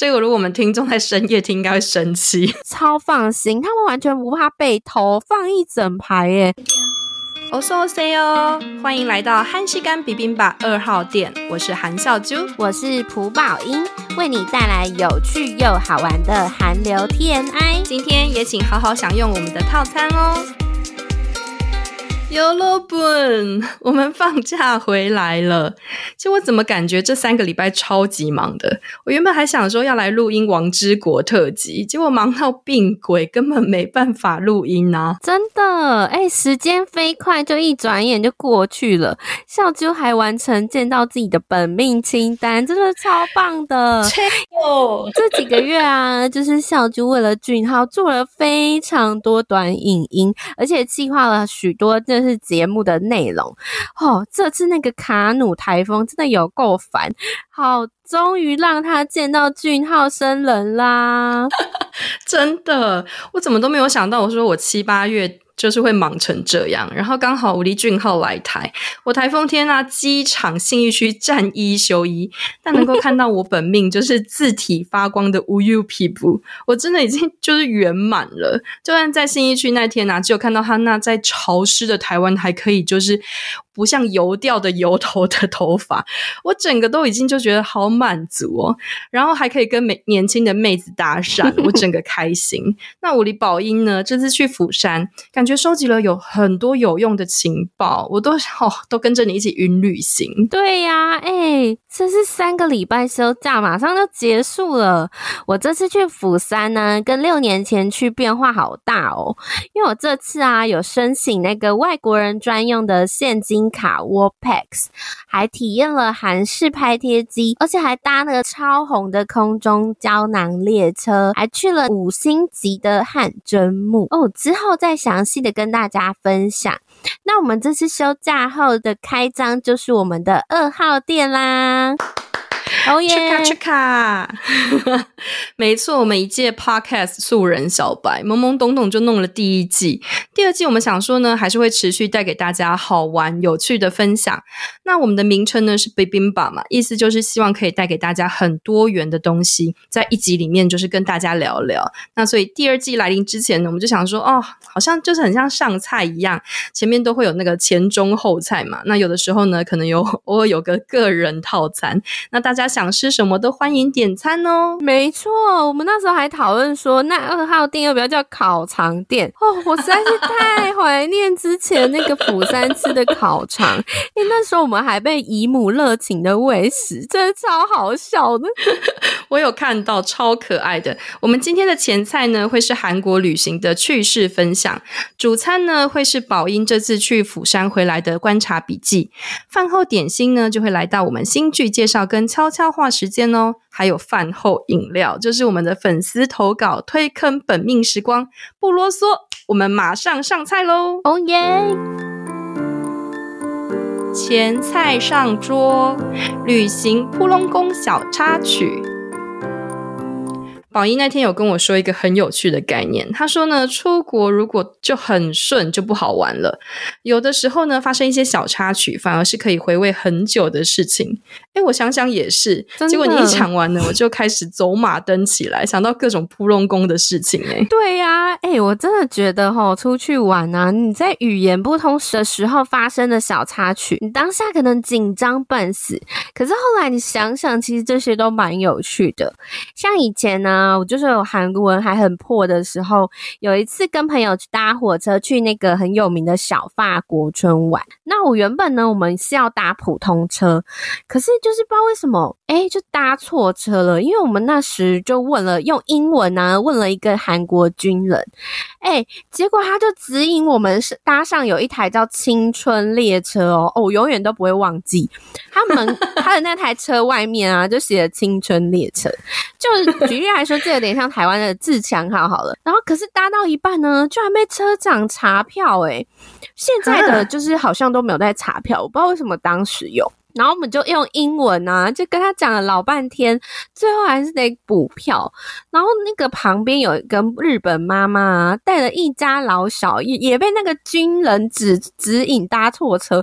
这个如果我们听众在深夜听，应该会生气。超放心，他们完全不怕被偷，放一整排耶。我说 C 哦，欢迎来到韩食柑 bibimbap 二号店，我是韩笑珠，我是朴宝英，为你带来有趣又好玩的韩流 TMI。今天也请好好享用我们的套餐哦。有了本，我们放假回来了。其实我怎么感觉这三个礼拜超级忙的？我原本还想说要来录音《王之国》特辑，结果忙到病鬼，根本没办法录音啊！真的，哎，时间飞快，就一转眼就过去了。笑啾还完成见到自己的本命清单，真的超棒的。哦，这几个月啊，就是笑啾为了俊浩做了非常多短影音，而且计划了许多是节目的内容哦。这次那个卡努台风真的有够烦，好，终于让他见到俊浩生人啦！真的，我怎么都没有想到，我说我七八月。就是会忙成这样，然后刚好吴立俊浩来台，我台风天啊，机场信义区站一休一，但能够看到我本命就是字体发光的无忧皮肤，我真的已经就是圆满了。就算在信义区那天啊，只有看到他那在潮湿的台湾还可以就是。不像油掉的油头的头发，我整个都已经就觉得好满足哦。然后还可以跟美年轻的妹子搭讪，我整个开心。那我李宝英呢？这次去釜山，感觉收集了有很多有用的情报，我都哦都跟着你一起云旅行。对呀、哎、这是三个礼拜休假，马上就结束了。我这次去釜山呢，跟六年前去变化好大哦。因为我这次啊有申请那个外国人专用的现金卡 Wallpax，还体验了韩式拍贴机，而且还搭了超红的空中胶囊列车，还去了五星级的汗蒸幕哦。之后再详细的跟大家分享。那我们这次休假后的开张就是我们的二号店啦。哦耶！去卡去卡，没错，我们一届 Podcast 素人小白懵懵懂懂就弄了第一季，第二季我们想说呢，还是会持续带给大家好玩有趣的分享。那我们的名称呢是 bibimbap 嘛，意思就是希望可以带给大家很多元的东西，在一集里面就是跟大家聊聊。那所以第二季来临之前呢，我们就想说，哦，好像就是很像上菜一样，前面都会有那个前中后菜嘛。那有的时候呢，可能有 偶尔有个个人套餐，那大家。想吃什么都欢迎点餐哦。没错，我们那时候还讨论说，那二号店要不要叫烤肠店？哦，我实在是太怀念之前那个釜山吃的烤肠。因为那时候我们还被姨母热情的喂食，真的超好笑的。我有看到，超可爱的。我们今天的前菜呢，会是韩国旅行的趣事分享；主餐呢，会是宝英这次去釜山回来的观察笔记；饭后点心呢，就会来到我们新剧介绍跟悄悄。消化时间哦，还有饭后饮料，就是我们的粉丝投稿推坑本命时光。不啰嗦，我们马上上菜喽！哦耶！前菜上桌，旅行扑龙宫小插曲。宝仪那天有跟我说一个很有趣的概念，他说呢，出国如果就很顺就不好玩了，有的时候呢，发生一些小插曲，反而是可以回味很久的事情。诶，我想想也是，结果你一讲完呢，我就开始走马灯起来，想到各种扑龙宫的事情。诶，对呀、啊，诶，我真的觉得哦，出去玩啊，你在语言不通的时候发生的小插曲，你当下可能紧张半死，可是后来你想想，其实这些都蛮有趣的。像以前呢。啊，我就是有韩文还很破的时候，有一次跟朋友去搭火车去那个很有名的小法国村玩。那我原本呢，我们是要搭普通车，可是就是不知道为什么，哎，就搭错车了，因为我们那时就问了，用英文呢、啊、问了一个韩国军人，哎，结果他就指引我们是搭上有一台叫青春列车哦，哦，我永远都不会忘记，他们 他的那台车外面啊就写了青春列车，就举例来说，这有点像台湾的自强号好了，然后可是搭到一半呢，居然被车长查票，哎，现在的就是好像都没有在查票，我不知道为什么当时有。然后我们就用英文啊，就跟他讲了老半天，最后还是得补票。然后那个旁边有一个日本妈妈啊，带了一家老小，也也被那个军人指指引搭错车，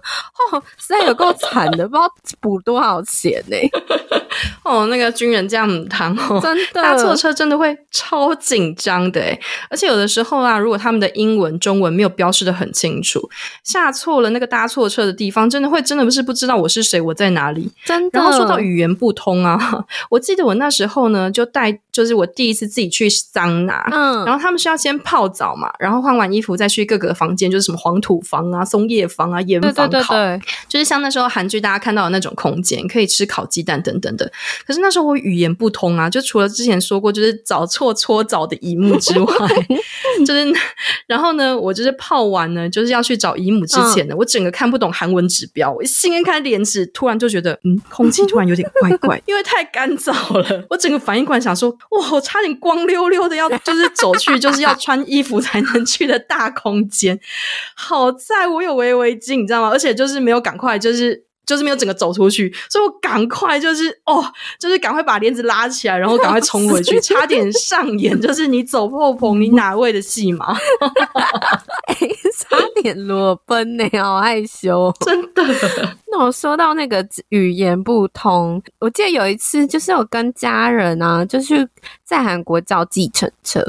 哦，实在有够惨的，不知道补多少钱呢、欸。哦，那个军人这样母汤哦，真的搭错车真的会超紧张的诶，而且有的时候啊，如果他们的英文、中文没有标示的很清楚，下错了那个搭错车的地方，真的会真的不是不知道我是谁，我在哪里。真的。然后说到语言不通啊，我记得我那时候呢，就带就是我第一次自己去桑拿，嗯，然后他们是要先泡澡嘛，然后换完衣服再去各个房间，就是什么黄土房啊、松叶房啊、盐房烤，对对对对，就是像那时候韩剧大家看到的那种空间，可以吃烤鸡蛋等等的。可是那时候我语言不通啊，就除了之前说过就是找错搓澡的姨母之外，就是 然后呢，我就是泡完呢，就是要去找姨母之前呢，嗯、我整个看不懂韩文指标，我一掀开帘子，突然就觉得嗯，空气突然有点怪怪，因为太干燥了，我整个反应过来想说，哇，我差点光溜溜的要就是走去就是要穿衣服才能去的大空间，好在我有围围巾，你知道吗？而且就是没有赶快就是。就是没有整个走出去，所以我赶快就是哦，就是赶快把帘子拉起来，然后赶快冲回去，差点上演就是你走破棚你哪位的戏嘛，哎，差点裸奔呢，好害羞，真的。那我说到那个语言不通，我记得有一次就是我跟家人啊，就是在韩国叫计程车，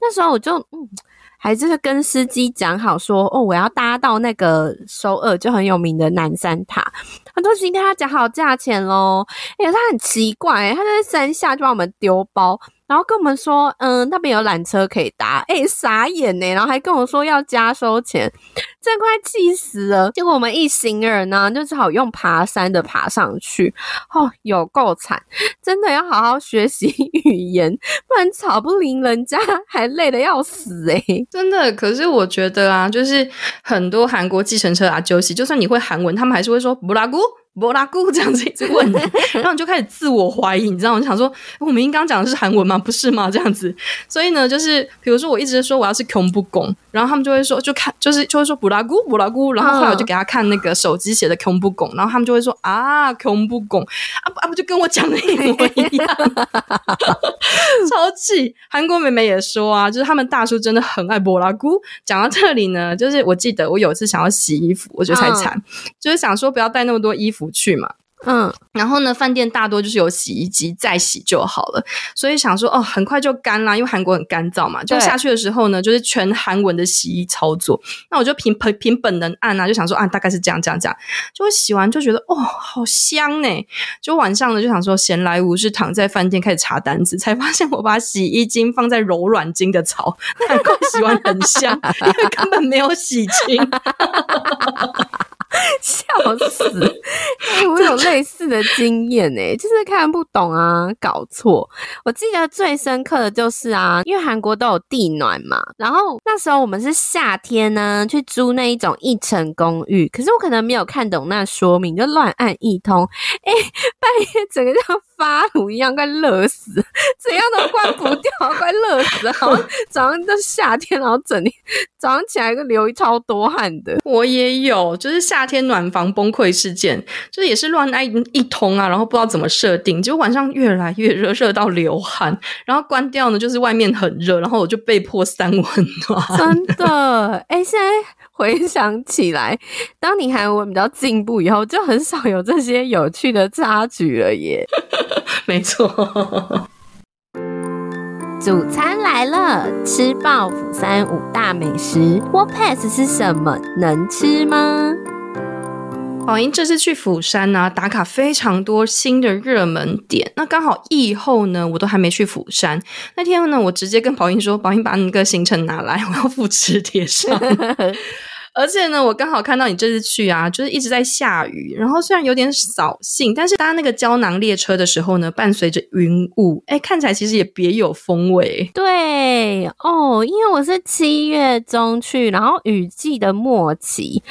那时候我就嗯。还是跟司机讲好说哦，我要搭到那个首尔就很有名的南山塔。很多时跟他讲好价钱喽，哎，他很奇怪，他在山下就把我们丢包。然后跟我们说，嗯，那边有缆车可以搭，诶，傻眼呢。然后还跟我说要加收钱，真快气死了。结果我们一行人呢，就只好用爬山的爬上去。哦，有够惨，真的要好好学习 语言，不然吵不赢人家，还累得要死诶。真的，可是我觉得啊，就是很多韩国计程车啊，就就算你会韩文，他们还是会说布拉古。波拉姑这样子一直问，然后你就开始自我怀疑，你知道吗？我就想说，我们刚刚讲的是韩文吗？不是吗？这样子，所以呢，就是比如说，我一直说我要是穷不拱，然后他们就会说，就看，就是就会说布拉姑布拉姑，然后后来我就给他看那个手机写的穷不拱，然后他们就会说啊穷不拱啊不啊不就跟我讲的一模一样，超气！韩国妹妹也说啊，就是他们大叔真的很爱波拉姑。讲到这里呢，就是我记得我有一次想要洗衣服，我觉得才惨，就是想说不要带那么多衣服。不去嘛，嗯，然后呢，饭店大多就是有洗衣机，再洗就好了，所以想说哦，很快就干啦，因为韩国很干燥嘛，就下去的时候呢，就是全韩文的洗衣操作，那我就凭凭凭本能按啊，就想说啊，大概是这样这样这样，就会洗完就觉得哦，好香呢，就晚上呢就想说闲来无事躺在饭店开始查单子，才发现我把洗衣精放在柔软精的槽，难怪洗完很香，因为根本没有洗清。笑死！欸，我有类似的经验诶，就是看不懂啊，搞错。我记得最深刻的就是啊，因为韩国都有地暖嘛，然后那时候我们是夏天呢，去租那一种一层公寓，可是我可能没有看懂那说明，就乱按一通，哎，半夜整个就发炉一样，快热死，怎样都关不掉，快热死。好像早上都夏天，然后整天早上起来个流超多汗的。我也有，就是夏。天暖房崩溃事件，就是也是乱按一通啊，然后不知道怎么设定，就晚上越来越热，热到流汗，然后关掉呢，就是外面很热，然后我就被迫三温暖。真的，哎、欸，现在回想起来，当你韩文比较进步以后，就很少有这些有趣的插曲了耶。没错。主餐来了，吃爆釜山五大美食。What pass 是什么？能吃吗？宝英这次去釜山呢、啊，打卡非常多新的热门点。那刚好疫后呢，我都还没去釜山。那天呢，我直接跟宝英说：“宝英把你那个行程拿来，我要复制铁上。” 而且呢，我刚好看到你这次去啊，就是一直在下雨，然后虽然有点扫兴，但是搭那个胶囊列车的时候呢，伴随着云雾，哎，看起来其实也别有风味。对哦，因为我是七月中去，然后雨季的末期。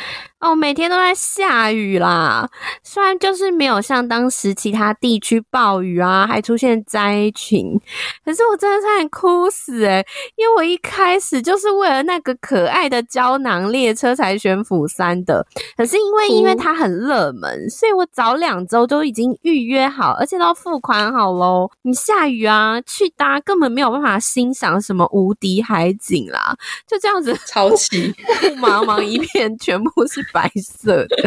哦，每天都在下雨啦。虽然就是没有像当时其他地区暴雨啊，还出现灾情，可是我真的差点哭死诶、欸、因为我一开始就是为了那个可爱的胶囊列车才选釜山的。可是因为因为它很热门，所以我早两周都已经预约好，而且都付款好喽。你下雨啊，去搭根本没有办法欣赏什么无敌海景啦，就这样子超级雾茫茫一片，全部是。白色的，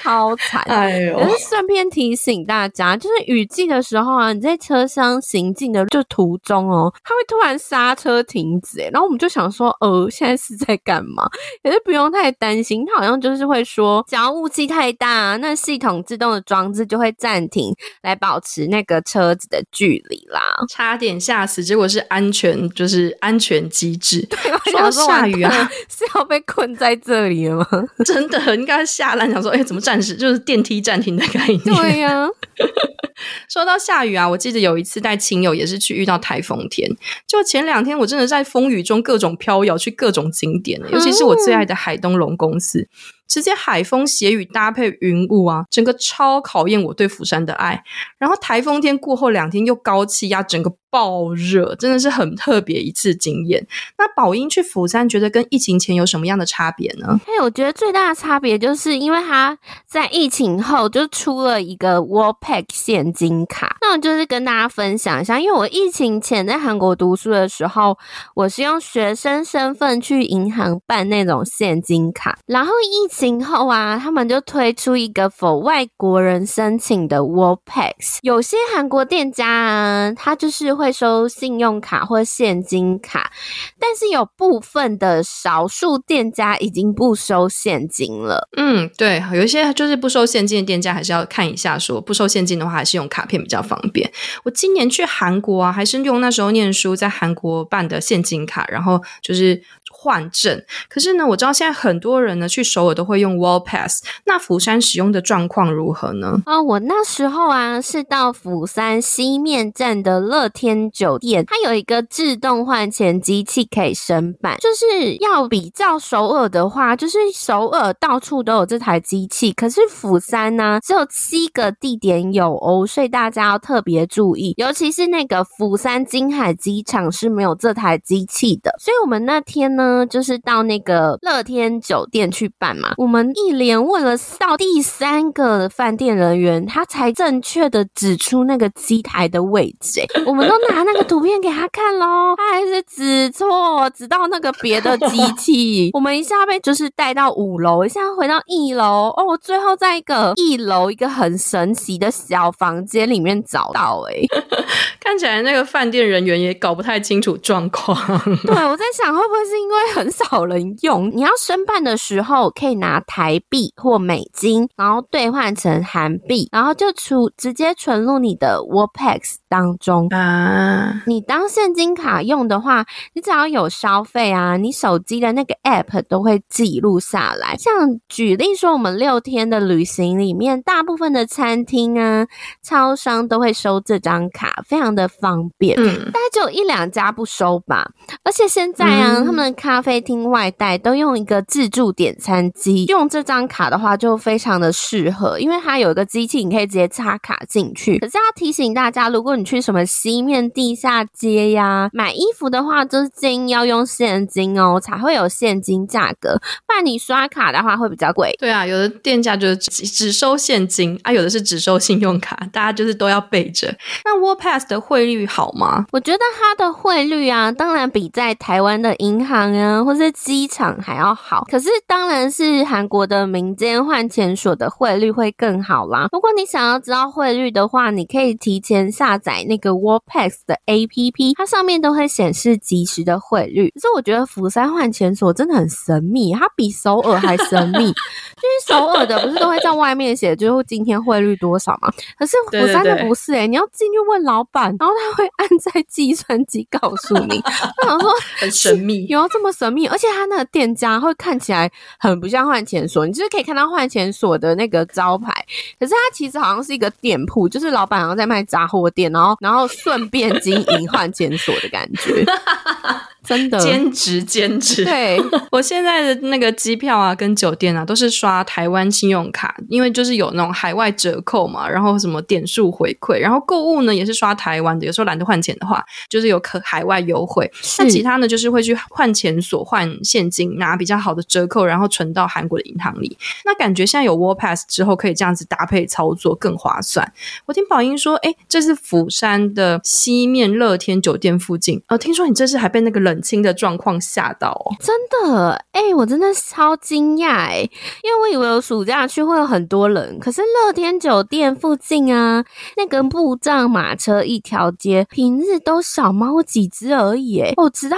超惨！哎呦，可是顺便提醒大家，就是雨季的时候啊，你在车厢行进的就途中哦，它会突然刹车停止，哎，然后我们就想说，呃，现在是在干嘛？也是不用太担心，它好像就是会说，只要雾气太大，那系统自动的装置就会暂停，来保持那个车子的距离啦。差点吓死，结果是安全，就是安全机制。对，我想说下雨啊，是要被困在这里了吗？真的应该吓烂，想说，哎、欸，怎么暂时 就是电梯暂停的概念？对呀、啊。说到下雨啊，我记得有一次带亲友也是去遇到台风天，就前两天我真的在风雨中各种飘摇去各种景点，尤其是我最爱的海东龙宫寺。直接海风斜雨搭配云雾啊，整个超考验我对釜山的爱。然后台风天过后两天又高气压，整个爆热，真的是很特别一次经验。那宝英去釜山，觉得跟疫情前有什么样的差别呢？嘿，我觉得最大的差别就是因为他在疫情后就出了一个 Wall Pack 现金卡。那我就是跟大家分享一下，因为我疫情前在韩国读书的时候，我是用学生身份去银行办那种现金卡，然后疫情。今后啊，他们就推出一个否外国人申请的 World Pass。有些韩国店家啊，他就是会收信用卡或现金卡，但是有部分的少数店家已经不收现金了。嗯，对，有一些就是不收现金的店家，还是要看一下说，说不收现金的话，还是用卡片比较方便。我今年去韩国啊，还是用那时候念书在韩国办的现金卡，然后就是。换证，可是呢，我知道现在很多人呢去首尔都会用 Wall Pass。那釜山使用的状况如何呢？哦，我那时候啊是到釜山西面站的乐天酒店，它有一个自动换钱机器可以申办。就是要比较首尔的话，就是首尔到处都有这台机器，可是釜山呢只有七个地点有哦，所以大家要特别注意，尤其是那个釜山金海机场是没有这台机器的。所以我们那天呢。就是到那个乐天酒店去办嘛，我们一连问了到第三个饭店人员，他才正确的指出那个机台的位置。哎，我们都拿那个图片给他看喽，他还是指错，指到那个别的机器。我们一下被就是带到五楼，一下回到一楼，哦，我最后在一个一楼一个很神奇的小房间里面找到。哎，看起来那个饭店人员也搞不太清楚状况。对，我在想会不会是因为。很少人用，你要申办的时候可以拿台币或美金，然后兑换成韩币，然后就储直接存入你的 Worldpass 当中啊。你当现金卡用的话，你只要有消费啊，你手机的那个 App 都会记录下来。像举例说，我们六天的旅行里面，大部分的餐厅啊、超商都会收这张卡，非常的方便。嗯，大概只有一两家不收吧。而且现在啊，嗯、他们的卡咖啡厅外带都用一个自助点餐机，用这张卡的话就非常的适合，因为它有一个机器，你可以直接插卡进去。可是要提醒大家，如果你去什么西面地下街呀，买衣服的话，就是建议要用现金哦，才会有现金价格，不然你刷卡的话会比较贵。对啊，有的店家就是只只收现金啊，有的是只收信用卡，大家就是都要备着。那 World Pass 的汇率好吗？我觉得它的汇率啊，当然比在台湾的银行啊。或是机场还要好，可是当然是韩国的民间换钱所的汇率会更好啦。如果你想要知道汇率的话，你可以提前下载那个 Worldpass 的 APP，它上面都会显示即时的汇率。可是我觉得釜山换钱所真的很神秘，它比首尔还神秘。就是首尔的不是都会在外面写，就是今天汇率多少吗？可是釜山的不是哎、欸、你要进去问老板，然后他会按在计计算机告诉你。我想说很神秘，有这么神秘？而且他那个店家会看起来很不像换钱所，你就是可以看到换钱所的那个招牌，可是他其实好像是一个店铺，就是老板好像在卖杂货店，然后然后顺便经营换钱所的感觉。真的兼职兼职，对 我现在的那个机票啊，跟酒店啊，都是刷台湾信用卡，因为就是有那种海外折扣嘛，然后什么点数回馈，然后购物呢也是刷台湾的，有时候懒得换钱的话，就是有可海外优惠。那其他呢，就是会去换钱所换现金，拿比较好的折扣，然后存到韩国的银行里。那感觉现在有 World Pass 之后，可以这样子搭配操作更划算。我听宝英说，哎，这是釜山的西面乐天酒店附近，哦，听说你这次还被那个冷清的状况吓到哦，真的哎、欸，我真的超惊讶哎，因为我以为我暑假去会有很多人，可是乐天酒店附近啊，那个布帐马车一条街，平日都小猫几只而已哎，我直到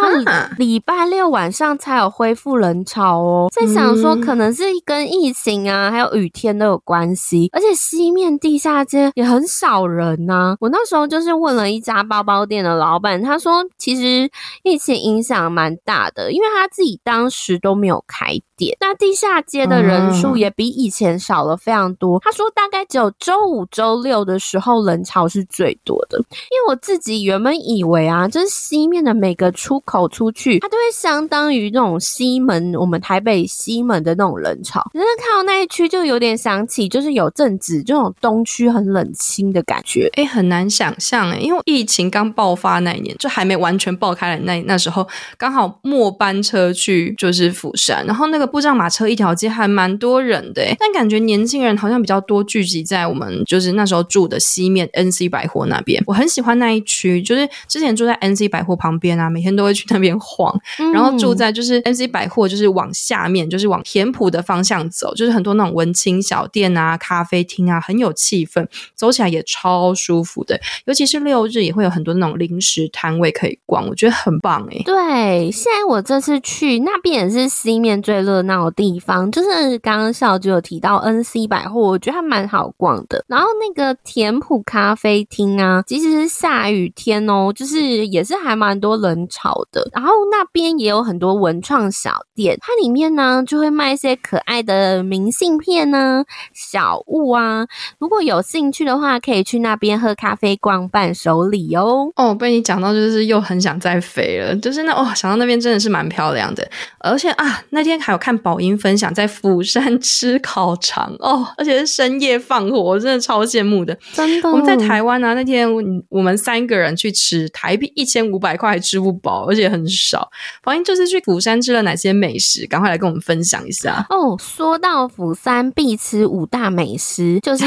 礼拜六晚上才有恢复人潮哦，在想说可能是跟疫情啊，还有雨天都有关系，而且西面地下街也很少人呐、啊。我那时候就是问了一家包包店的老板，他说其实疫情影影响蛮大的，因为他自己当时都没有开店，那地下街的人数也比以前少了非常多。他说大概只有周五、周六的时候人潮是最多的。因为我自己原本以为啊，就是西面的每个出口出去，它都会相当于那种西门，我们台北西门的那种人潮。可是看到那一区，就有点想起，就是有阵子这种东区很冷清的感觉。哎，很难想象哎，因为疫情刚爆发那一年，就还没完全爆开来那那时候。刚好末班车去就是釜山，然后那个布障马车一条街还蛮多人的，但感觉年轻人好像比较多聚集在我们就是那时候住的西面 NC 百货那边。我很喜欢那一区，就是之前住在 NC 百货旁边啊，每天都会去那边晃。然后住在就是 NC 百货，就是往下面，就是往田埔的方向走，就是很多那种文青小店啊、咖啡厅啊，很有气氛，走起来也超舒服的。尤其是六日也会有很多那种零食摊位可以逛，我觉得很棒哎。对，现在我这次去那边也是西面最热闹的地方，就是刚刚小就有提到 NC 百货，我觉得还蛮好逛的。然后那个田埔咖啡厅啊，即使是下雨天哦，就是也是还蛮多人潮的。然后那边也有很多文创小店，它里面呢就会卖一些可爱的明信片呢、小物啊。如果有兴趣的话，可以去那边喝咖啡、逛伴手礼哦。哦，被你讲到就是又很想再飞了，就是。那哦，想到那边真的是蛮漂亮的，而且啊，那天还有看宝英分享在釜山吃烤肠哦，而且是深夜放火，我真的超羡慕的。真的，我们在台湾啊，那天我们三个人去吃，台币一千五百块还吃不饱，而且很少。宝英这次去釜山吃了哪些美食？赶快来跟我们分享一下哦。说到釜山必吃五大美食，就是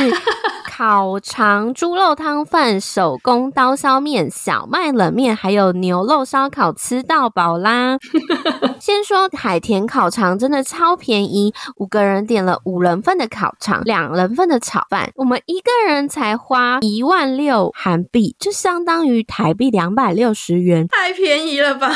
烤肠、猪肉汤饭、手工刀削面、小麦冷面，还有牛肉烧烤吃。到饱啦！先说海田烤肠，真的超便宜，五个人点了五人份的烤肠，两人份的炒饭，我们一个人才花一万六韩币，就相当于台币两百六十元，太便宜了吧？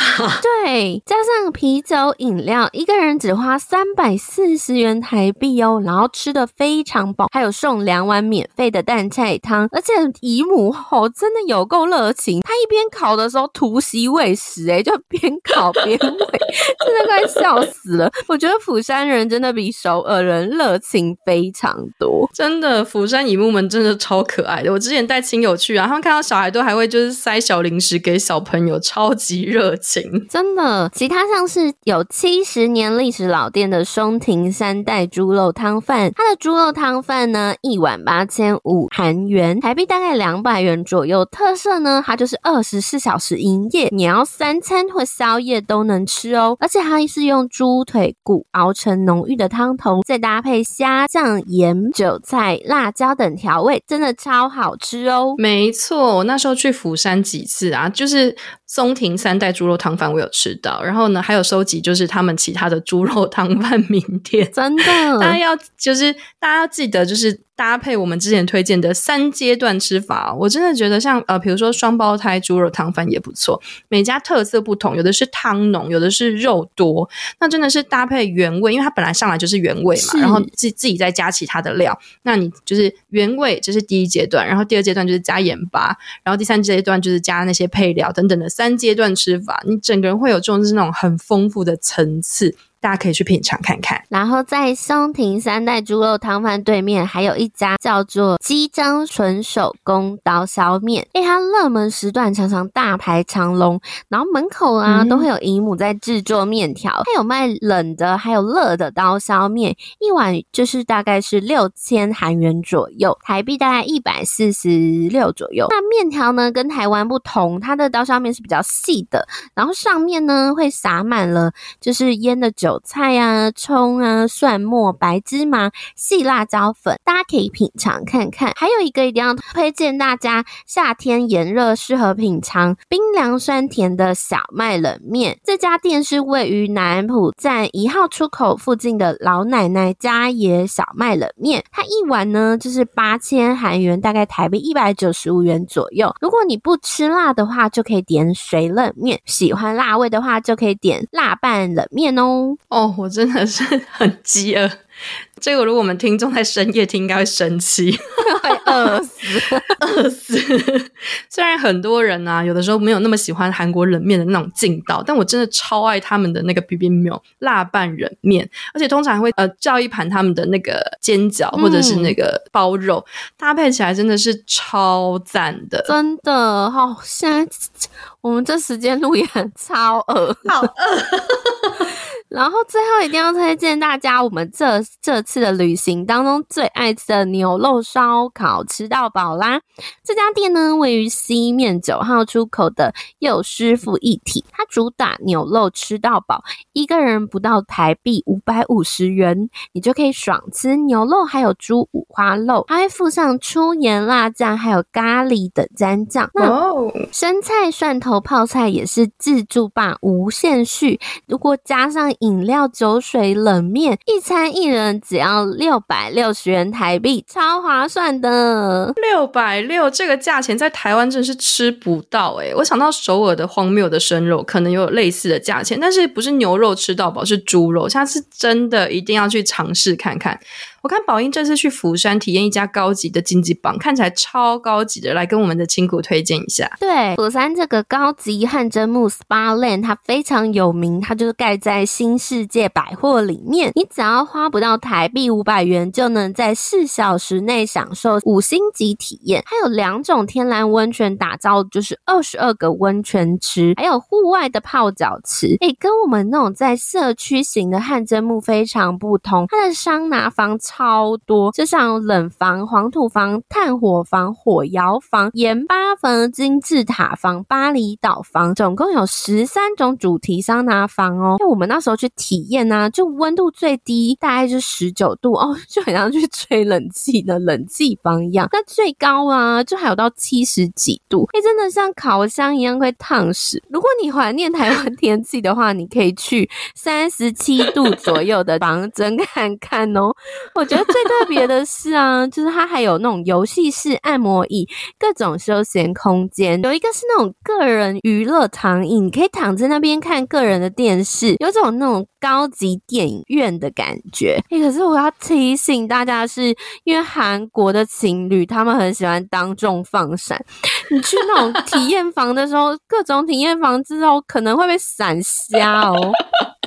对，加上啤酒饮料，一个人只花三百四十元台币哦，然后吃的非常饱，还有送两碗免费的蛋菜汤，而且姨母哦真的有够热情，她一边烤的时候突袭喂食，哎 就。边烤边喂，真的快笑死了。我觉得釜山人真的比首尔人热情非常多，真的。釜山姨母们真的超可爱的。我之前带亲友去啊，他们看到小孩都还会就是塞小零食给小朋友，超级热情。真的，其他像是有七十年历史老店的松亭三代猪肉汤饭，它的猪肉汤饭呢一碗八千五韩元，台币大概两百元左右。特色呢，它就是二十四小时营业，你要三餐。或宵夜都能吃哦，而且它是用猪腿骨熬成浓郁的汤头，再搭配虾酱、盐、韭菜、辣椒等调味，真的超好吃哦。没错，我那时候去釜山几次啊，就是松亭三代猪肉汤饭我有吃到，然后呢还有收集就是他们其他的猪肉汤饭 名店，真的，大家要就是大家要记得就是。搭配我们之前推荐的三阶段吃法，我真的觉得像呃，比如说双胞胎猪肉汤饭也不错。每家特色不同，有的是汤浓，有的是肉多，那真的是搭配原味，因为它本来上来就是原味嘛，然后自自己再加其他的料，那你就是原味，这是第一阶段，然后第二阶段就是加盐巴，然后第三阶段就是加那些配料等等的三阶段吃法，你整个人会有这种就是那种很丰富的层次。大家可以去品尝看看。然后在松亭三代猪肉汤饭对面，还有一家叫做鸡章纯手工刀削面。哎，它热门时段常常大排长龙，然后门口啊、嗯、都会有姨母在制作面条。它有卖冷的，还有热的刀削面，一碗就是大概是六千韩元左右，台币大概一百四十六左右。那面条呢，跟台湾不同，它的刀削面是比较细的，然后上面呢会撒满了就是腌的酒。韭菜啊、葱啊、蒜末、白芝麻、细辣椒粉，大家可以品尝看看。还有一个一定要推荐大家，夏天炎热适合品尝冰凉酸甜的小麦冷面。这家店是位于南浦站一号出口附近的老奶奶家野小麦冷面，它一碗呢就是八千韩元，大概台币一百九十五元左右。如果你不吃辣的话，就可以点水冷面；喜欢辣味的话，就可以点辣拌冷面哦。哦，我真的是很饥饿。这个如果我们听众在深夜听，应该会生气，会饿死，饿死。虽然很多人啊，有的时候没有那么喜欢韩国冷面的那种劲道，但我真的超爱他们的那个 bibimbap 辣拌冷面，而且通常还会呃叫一盘他们的那个煎饺或者是那个包肉，嗯、搭配起来真的是超赞的，真的。好、哦，现在 我们这时间录也很超饿，好饿。然后最后一定要推荐大家，我们这这次的旅行当中最爱吃的牛肉烧烤，吃到饱啦！这家店呢，位于西面九号出口的佑师傅一体，它主打牛肉吃到饱，一个人不到台币五百五十元，你就可以爽吃牛肉，还有猪五花肉，还会附上粗盐辣酱，还有咖喱等蘸酱。哦，生菜、蒜头泡菜也是自助霸，无限续。如果加上饮料、酒水、冷面，一餐一人只要六百六十元台币，超划算的。六百六这个价钱在台湾真是吃不到诶，我想到首尔的荒谬的生肉，可能有类似的价钱，但是不是牛肉吃到饱，是猪肉。下次真的一定要去尝试看看。我看宝英这次去釜山体验一家高级的经济榜，看起来超高级的，来跟我们的亲骨推荐一下。对，釜山这个高级汗蒸木 SPA Land，它非常有名，它就是盖在新世界百货里面。你只要花不到台币五百元，就能在四小时内享受五星级体验。它有两种天然温泉打造，就是二十二个温泉池，还有户外的泡脚池。诶，跟我们那种在社区型的汗蒸木非常不同，它的桑拿房。超多，就像冷房、黄土房、炭火房、火窑房、盐巴房、金字塔房、巴厘岛房，总共有十三种主题桑拿房哦。就我们那时候去体验呢、就温度最低大概就十九度哦，就很像去吹冷气的冷气房一样。那最高啊，就还有到七十几度，哎，真的像烤箱一样会烫死。如果你怀念台湾天气的话，你可以去三十七度左右的房真看看哦。我觉得最特别的是啊，就是它还有那种游戏室、按摩椅、各种休闲空间，有一个是那种个人娱乐躺椅，你可以躺在那边看个人的电视，有种那种高级电影院的感觉。哎，可是我要提醒大家是，因为韩国的情侣他们很喜欢当众放闪，你去那种体验房的时候，各种体验房之后可能会被闪瞎哦。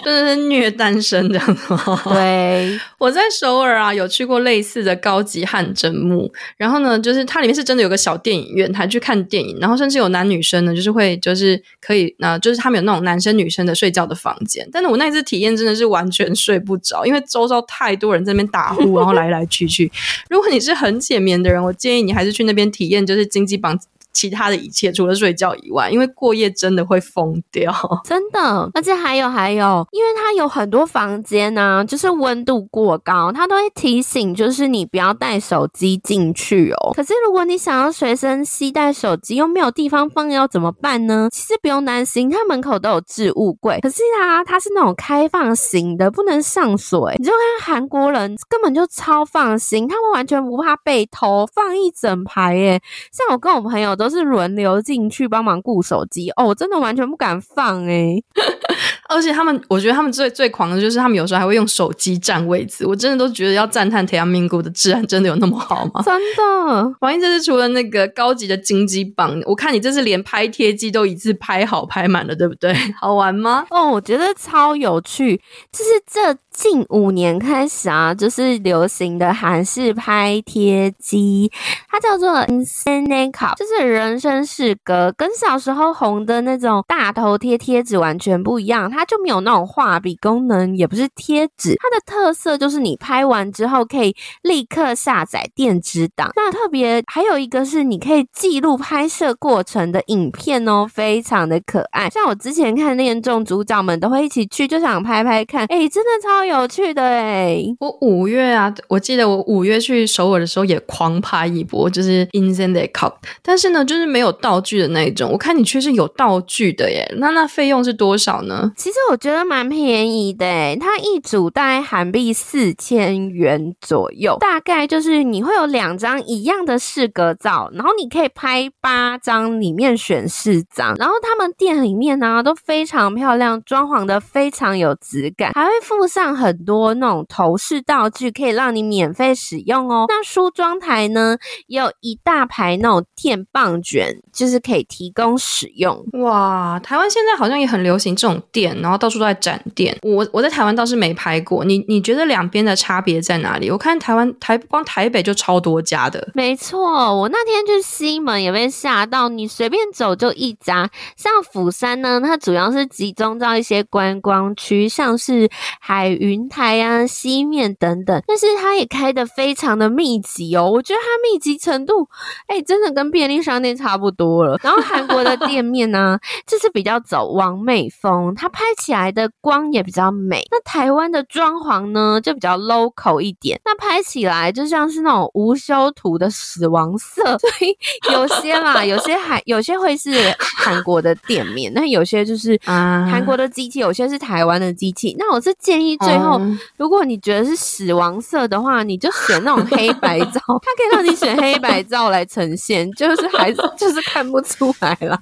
真的是虐单身这样子吗？对，我在首尔啊，有去过类似的高级汗蒸幕，然后呢，就是它里面是真的有个小电影院，还去看电影，然后甚至有男女生呢，就是会就是可以，呃，就是他们有那种男生女生的睡觉的房间。但是我那一次体验真的是完全睡不着，因为周遭太多人在那边打呼，然后来来去去。如果你是很浅眠的人，我建议你还是去那边体验，就是经济榜。其他的一切，除了睡觉以外，因为过夜真的会疯掉，真的。而且还有还有，因为它有很多房间呢、就是温度过高，它都会提醒，就是你不要带手机进去哦。可是如果你想要随身携带手机，又没有地方放，要怎么办呢？其实不用担心，它门口都有置物柜。可是啊，它是那种开放型的，不能上锁。你就看韩国人根本就超放心，他们完全不怕被偷，放一整排耶。像我跟我朋友都是轮流进去帮忙顾手机哦，我真的完全不敢放诶。而且他们，我觉得他们最最狂的就是他们有时候还会用手机占位置，我真的都觉得要赞叹 Teaminggu 的治安真的有那么好吗？真的，王英这次除了那个高级的金鸡榜，我看你这次连拍贴机都一次拍好拍满了，对不对？好玩吗？哦，我觉得超有趣，就是这。近五年开始啊，就是流行的韩式拍贴机，它叫做 Insenacup，就是人生是格，跟小时候红的那种大头贴贴纸完全不一样，它就没有那种画笔功能，也不是贴纸，它的特色就是你拍完之后可以立刻下载电子档。那特别还有一个是你可以记录拍摄过程的影片哦，非常的可爱。像我之前看恋综主角们都会一起去，就想拍拍看，哎，真的超。有趣的哎！我五月啊，我记得我五月去首尔的时候也狂拍一波，就是 Insenacup，但是呢，就是没有道具的那一种。我看你却是有道具的耶，那那费用是多少呢？其实我觉得蛮便宜的诶，它一组大概韩币四千元左右，大概就是你会有两张一样的四格照，然后你可以拍八张，里面选四张。然后他们店里面呢、啊、都非常漂亮，装潢的非常有质感，还会附上。很多那种头饰道具可以让你免费使用哦。那梳妆台呢，也有一大排那种电棒卷，就是可以提供使用。哇，台湾现在好像也很流行这种店，然后到处都在展店。我我在台湾倒是没拍过，你你觉得两边的差别在哪里？我看台湾台光台北就超多家的。没错，我那天去西门也被吓到，你随便走就一家。像釜山呢，它主要是集中到一些观光区，像是海。云台啊、西面等等，但是它也开得非常的密集哦。我觉得它密集程度，哎、真的跟便利商店差不多了。然后韩国的店面呢，就是比较走网美风，它拍起来的光也比较美。那台湾的装潢呢，就比较 local 一点，那拍起来就像是那种无修图的死亡色。所以有些啦，有些还有些会是韩国的店面，那有些就是韩国的机器，有些是台湾的机器。那我是建议。最后，如果你觉得是死亡色的话，你就选那种黑白照，它可以让你选黑白照来呈现，就是还是 就是看不出来了。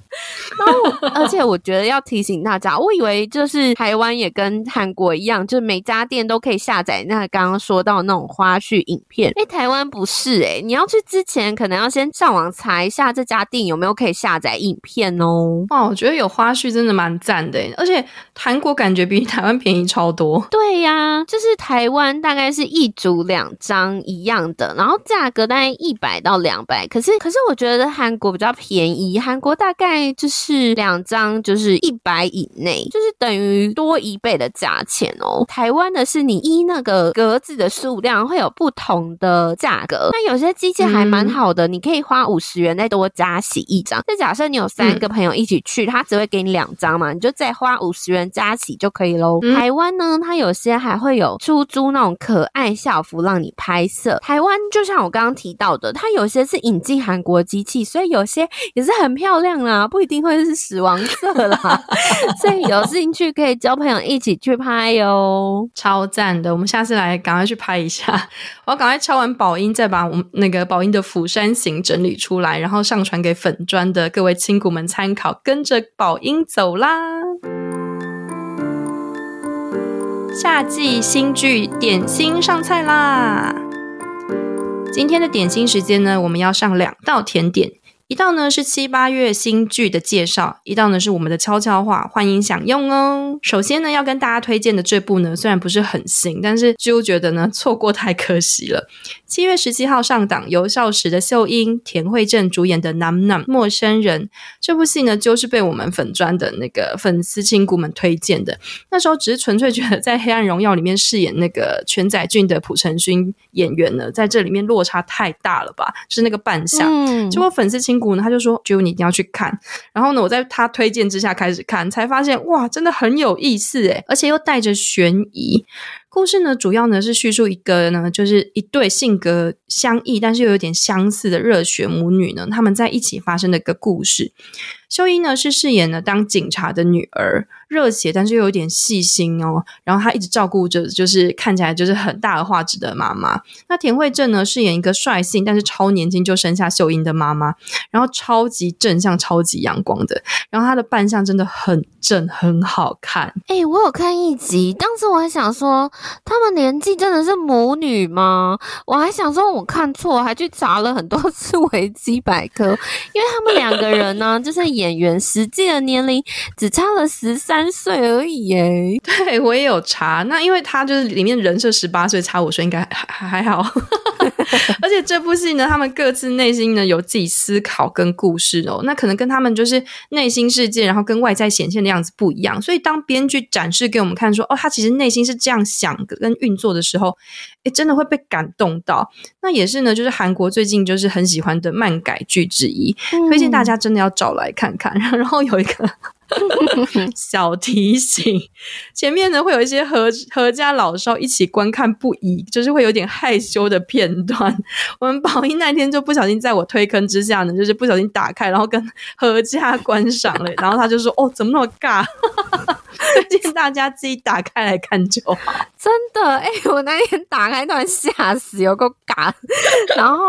然后，而且我觉得要提醒大家，我以为就是台湾也跟韩国一样，就是每家店都可以下载那刚刚说到那种花絮影片。哎，台湾不是哎、欸，你要去之前可能要先上网查一下这家店有没有可以下载影片哦。哇，我觉得有花絮真的蛮赞的，而且韩国感觉比台湾便宜超多。对。对呀，就是台湾大概是一组两张一样的，然后价格大概一百到两百。可是，可是我觉得韩国比较便宜，韩国大概就是两张就是一百以内，就是等于多一倍的价钱哦。台湾的是你一那个格子的数量会有不同的价格，那有些机器还蛮好的，嗯、你可以花五十元再多加洗一张。那假设你有三个朋友一起去，嗯、他只会给你两张嘛，你就再花五十元加洗就可以喽。嗯、台湾呢，它有些。还会有出租那种可爱校服让你拍摄。台湾就像我刚刚提到的，它有些是引进韩国机器，所以有些也是很漂亮啦，不一定会是死亡色啦。所以有兴趣可以交朋友一起去拍哟，超赞的！我们下次来赶快去拍一下。我要赶快敲完宝音，再把我们那个宝音的釜山行整理出来，然后上传给粉砖的各位亲骨们参考，跟着宝音走啦。夏季新剧点心上菜啦！今天的点心时间呢，我们要上两道甜点。一道呢是七八月新剧的介绍，一道呢是我们的悄悄话，欢迎享用哦。首先呢，要跟大家推荐的这部呢，虽然不是很新，但是就觉得呢错过太可惜了。七月十七号上档，由少时的秀英、田惠正主演的《Nam Nam 陌生人》这部戏呢，就是被我们粉专的那个粉丝亲骨们推荐的。那时候只是纯粹觉得在《黑暗荣耀》里面饰演那个全宰俊的朴成勋演员呢，在这里面落差太大了吧？是那个扮相，嗯、结果粉丝亲。谷呢，他就说：“就你一定要去看。”然后呢，我在他推荐之下开始看，才发现哇，真的很有意思诶，而且又带着悬疑。故事呢，主要呢是叙述一个呢，就是一对性格相异，但是又有点相似的热血母女呢，他们在一起发生的一个故事。秀英呢是饰演了当警察的女儿，热血但是又有点细心哦。然后她一直照顾着，就是看起来就是很大的画质的妈妈。那田惠正呢饰演一个率性但是超年轻就生下秀英的妈妈，然后超级正向、超级阳光的。然后她的扮相真的很正，很好看。哎、我有看一集，当时我还想说，他们年纪真的是母女吗？我还想说我看错，还去查了很多次维基百科，因为他们两个人呢，就是。演员实际的年龄只差了十三岁而已耶！对，我也有查，那因为他就是里面人设十八岁，差五岁应该还 还好。而且这部戏呢，他们各自内心呢有自己思考跟故事哦，那可能跟他们就是内心世界，然后跟外在显现的样子不一样。所以当编剧展示给我们看说，哦，他其实内心是这样想跟运作的时候，诶，真的会被感动到。那也是呢，就是韩国最近就是很喜欢的漫改剧之一，嗯、推荐大家真的要找来看看。然后有一个。小提醒，前面呢会有一些合合家老少一起观看不已，就是会有点害羞的片段。我们宝英那天就不小心在我推坑之下呢，就是不小心打开，然后跟合家观赏了。然后他就说：“哦，怎么那么尬？” 推荐大家自己打开来看就好。真的，哎、欸，我那天打开突然吓死，有够尬。然后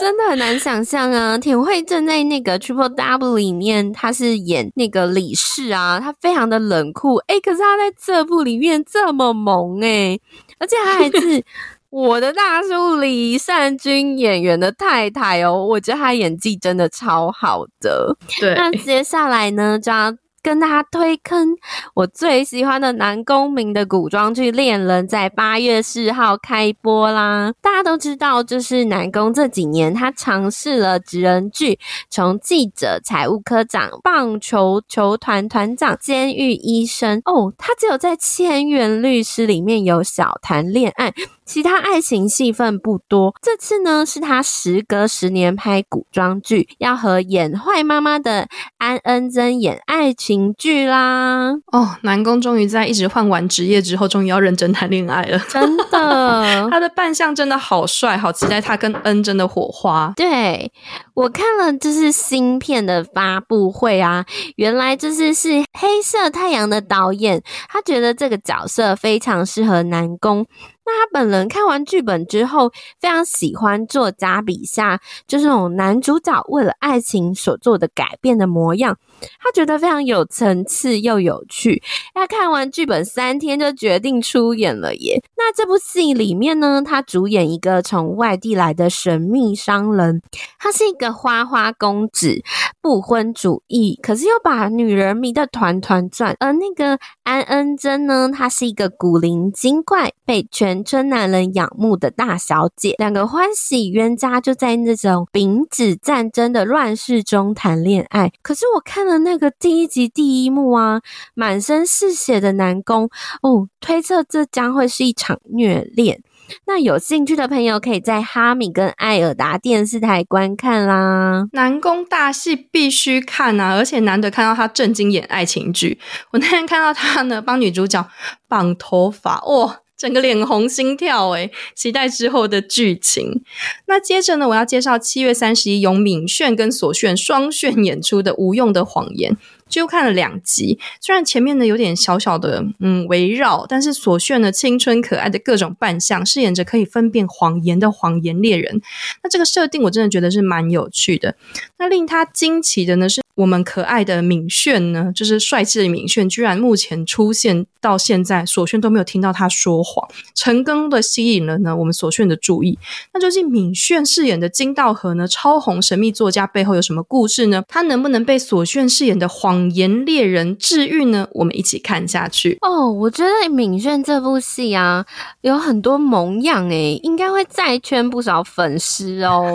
真的很难想象啊，田慧正在那个 Triple W 里面，他是演那个。李氏啊，他非常的冷酷，哎、欸，可是他在这部里面这么萌哎、欸，而且他还是我的大叔李善均演员的太太哦，我觉得他演技真的超好的。对，那接下来呢，就要。跟大家推坑我最喜欢的南宫珉的古装剧《恋人》在八月四号开播啦！大家都知道，就是南宫这几年他尝试了职人剧，从记者、财务科长、棒球球团团长、监狱医生哦，他只有在《千元律师》里面有小谈恋爱。其他爱情戏份不多，这次呢是他时隔十年拍古装剧，要和演坏妈妈的安恩珍演爱情剧啦。哦，南宫终于在一直换完职业之后，终于要认真谈恋爱了，真的，他的扮相真的好帅，好期待他跟恩真的火花。对，我看了就是新片的发布会啊，原来就是是黑色太阳的导演，他觉得这个角色非常适合南宫。那他本人看完剧本之后，非常喜欢作家笔下就是那种男主角为了爱情所做的改变的模样，他觉得非常有层次又有趣。他看完剧本三天就决定出演了耶。那这部戏里面呢，他主演一个从外地来的神秘商人，他是一个花花公子，不婚主义，可是又把女人迷得团团转。而那个安恩珍呢，她是一个古灵精怪，被全村男人仰慕的大小姐，两个欢喜冤家就在那种丙子战争的乱世中谈恋爱。可是我看那个第一集第一幕啊，满身是血的南宫哦，推测这将会是一场虐恋。那有兴趣的朋友可以在哈米跟艾尔达电视台观看啦。南宫大戏必须看啊，而且难得看到他正经演爱情剧。我那天看到他呢，帮女主角绑头发，哇！整个脸红心跳诶，期待之后的剧情。那接着呢，我要介绍七月三十一由敏炫跟索炫双炫演出的《无用的谎言》。就看了两集，虽然前面呢有点小小的嗯围绕，但是所炫的青春可爱的各种扮相，饰演着可以分辨谎言的谎言猎人。那这个设定我真的觉得是蛮有趣的。那令他惊奇的呢是，我们可爱的敏炫呢，就是帅气的敏炫，居然目前出现到现在，所炫都没有听到他说谎，成功的吸引了呢我们所炫的注意。那究竟敏炫饰演的金道河呢，超红神秘作家背后有什么故事呢？他能不能被所炫饰演的谎谎言猎人治愈呢？我们一起看下去哦。我觉得敏炫这部戏啊，有很多萌样诶，应该会再圈不少粉丝哦。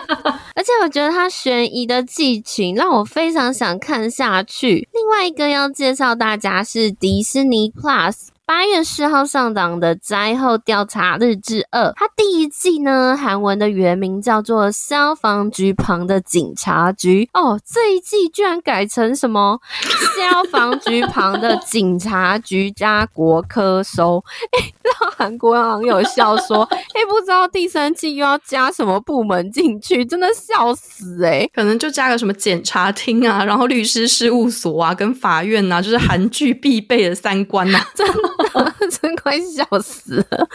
而且我觉得它悬疑的剧情让我非常想看下去。另外一个要介绍大家是迪士尼 Plus。八月四号上档的《灾后调查日志二》，它第一季呢，韩文的原名叫做《消防局旁的警察局》哦，这一季居然改成什么《消防局旁的警察局加国科收》欸，让韩国网友笑说：“哎、欸，不知道第三季又要加什么部门进去，真的笑死哎、欸！可能就加个什么检察厅啊，然后律师事务所啊，跟法院啊，就是韩剧必备的三观呐、啊，真的。” 真快笑死了！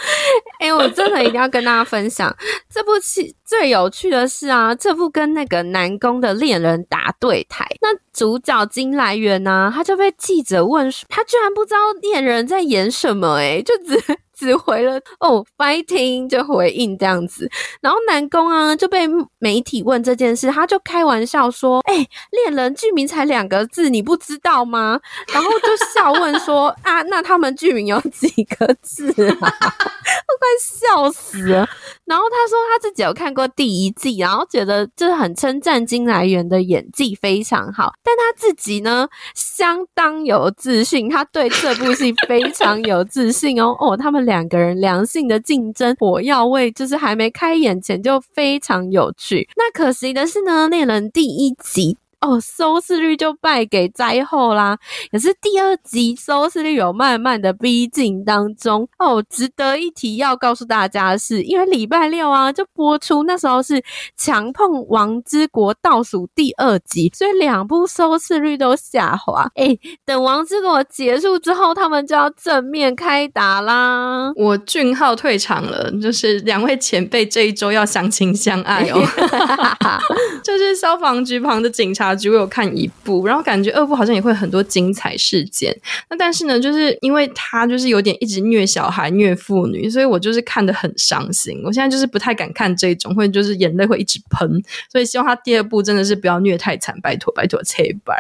哎、我真的一定要跟大家分享这部戏最有趣的是啊，这部跟那个南宫的恋人打对台，那主角金来源呢、他就被记者问，他居然不知道恋人在演什么、欸，哎，就只。只回了哦，fighting 就回应这样子，然后南宫啊就被媒体问这件事，他就开玩笑说：“哎、恋人剧名才两个字，你不知道吗？”然后就笑问说：“ 啊，那他们剧名有几个字啊？” 我快笑死了。然后他说他自己有看过第一季，然后觉得就是很称赞金来源的演技非常好，但他自己呢相当有自信，他对这部戏非常有自信哦哦，他们。两个人良性的竞争，火药味就是还没开眼前就非常有趣。那可惜的是呢，恋人第一集。哦，收视率就败给灾后啦。可是第二集收视率有慢慢的逼近当中。哦，值得一提要告诉大家的是，因为礼拜六啊就播出，那时候是强碰王之国倒数第二集，所以两部收视率都下滑。哎，等王之国结束之后，他们就要正面开打啦。我俊浩退场了，就是两位前辈这一周要相亲相爱哦。就是消防局旁的警察。只有看一部，然后感觉二部好像也会很多精彩事件。那但是呢，就是因为他就是有点一直虐小孩、虐妇女，所以我就是看得很伤心。我现在就是不太敢看这种，会就是眼泪会一直喷。所以希望他第二部真的是不要虐太惨，拜托拜托，切拜。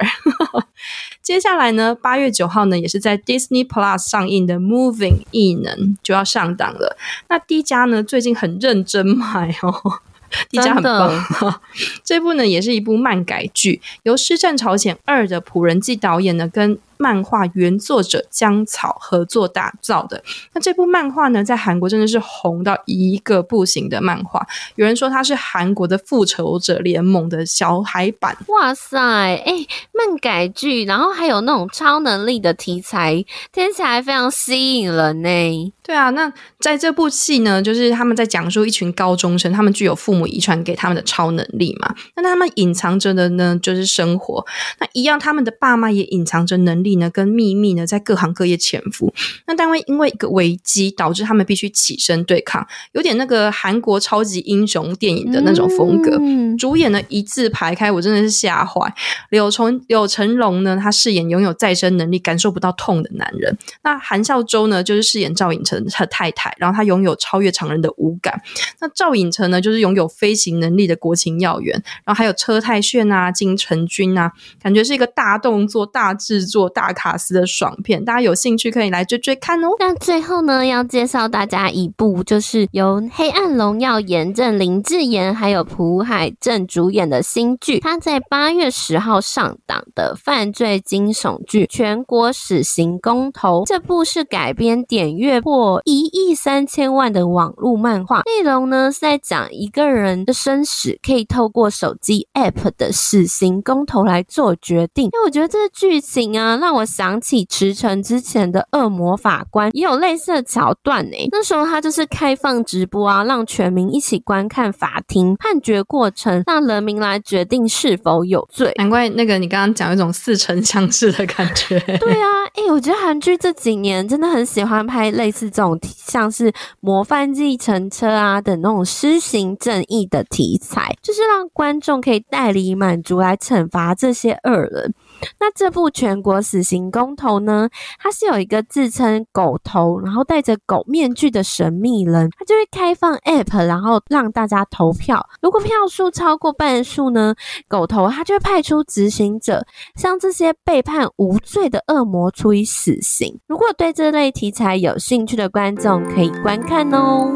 接下来呢，八月九号呢，也是在 Disney Plus 上映的《Moving 异能》就要上档了。那 D 家呢，最近很认真买哦。D 家很棒，这部呢也是一部漫改剧，由《师战朝鲜二》的朴仁纪导演呢跟。漫画原作者江草合作打造的。那这部漫画呢，在韩国真的是红到一个不行的漫画。有人说它是韩国的复仇者联盟的小海版。哇塞，哎、欸，漫改剧，然后还有那种超能力的题材，听起来非常吸引人呢。对啊，那在这部戏呢，就是他们在讲述一群高中生，他们具有父母遗传给他们的超能力嘛。那他们隐藏着的呢，就是生活。那一样，他们的爸妈也隐藏着能力。呢，跟秘密呢，在各行各业潜伏。那单位因为一个危机，导致他们必须起身对抗，有点那个韩国超级英雄电影的那种风格。嗯、主演呢一字排开，我真的是吓坏。柳成柳成龙呢，他饰演拥有再生能力、感受不到痛的男人。那韩孝周呢，就是饰演赵寅成他太太，然后他拥有超越常人的五感。那赵寅成呢，就是拥有飞行能力的国情要员。然后还有车太炫啊、金城君啊，感觉是一个大动作、大制作。大卡司的爽片，大家有兴趣可以来追追看哦。那最后呢，要介绍大家一部，就是由《黑暗荣耀》严正、林智妍还有朴海镇主演的新剧，它在八月十号上档的犯罪惊悚剧《全国死刑公投》。这部是改编点阅破一亿三千万的网络漫画，内容呢是在讲一个人的生死可以透过手机 App 的死刑公投来做决定。那我觉得这个剧情啊，让让我想起驰骋之前的恶魔法官也有类似的桥段呢。那时候他就是开放直播啊，让全民一起观看法庭判决过程，让人民来决定是否有罪。难怪那个你刚刚讲一种似曾相识的感觉。对啊，哎、欸，我觉得韩剧这几年真的很喜欢拍类似这种像是模范继承车啊等那种施行正义的题材，就是让观众可以代理满足来惩罚这些恶人。那这部全国死刑公投呢，它是有一个自称狗头，然后戴着狗面具的神秘人，他就会开放 App，然后让大家投票。如果票数超过半数呢，狗头他就会派出执行者，向这些被判无罪的恶魔处以死刑。如果对这类题材有兴趣的观众，可以观看哦。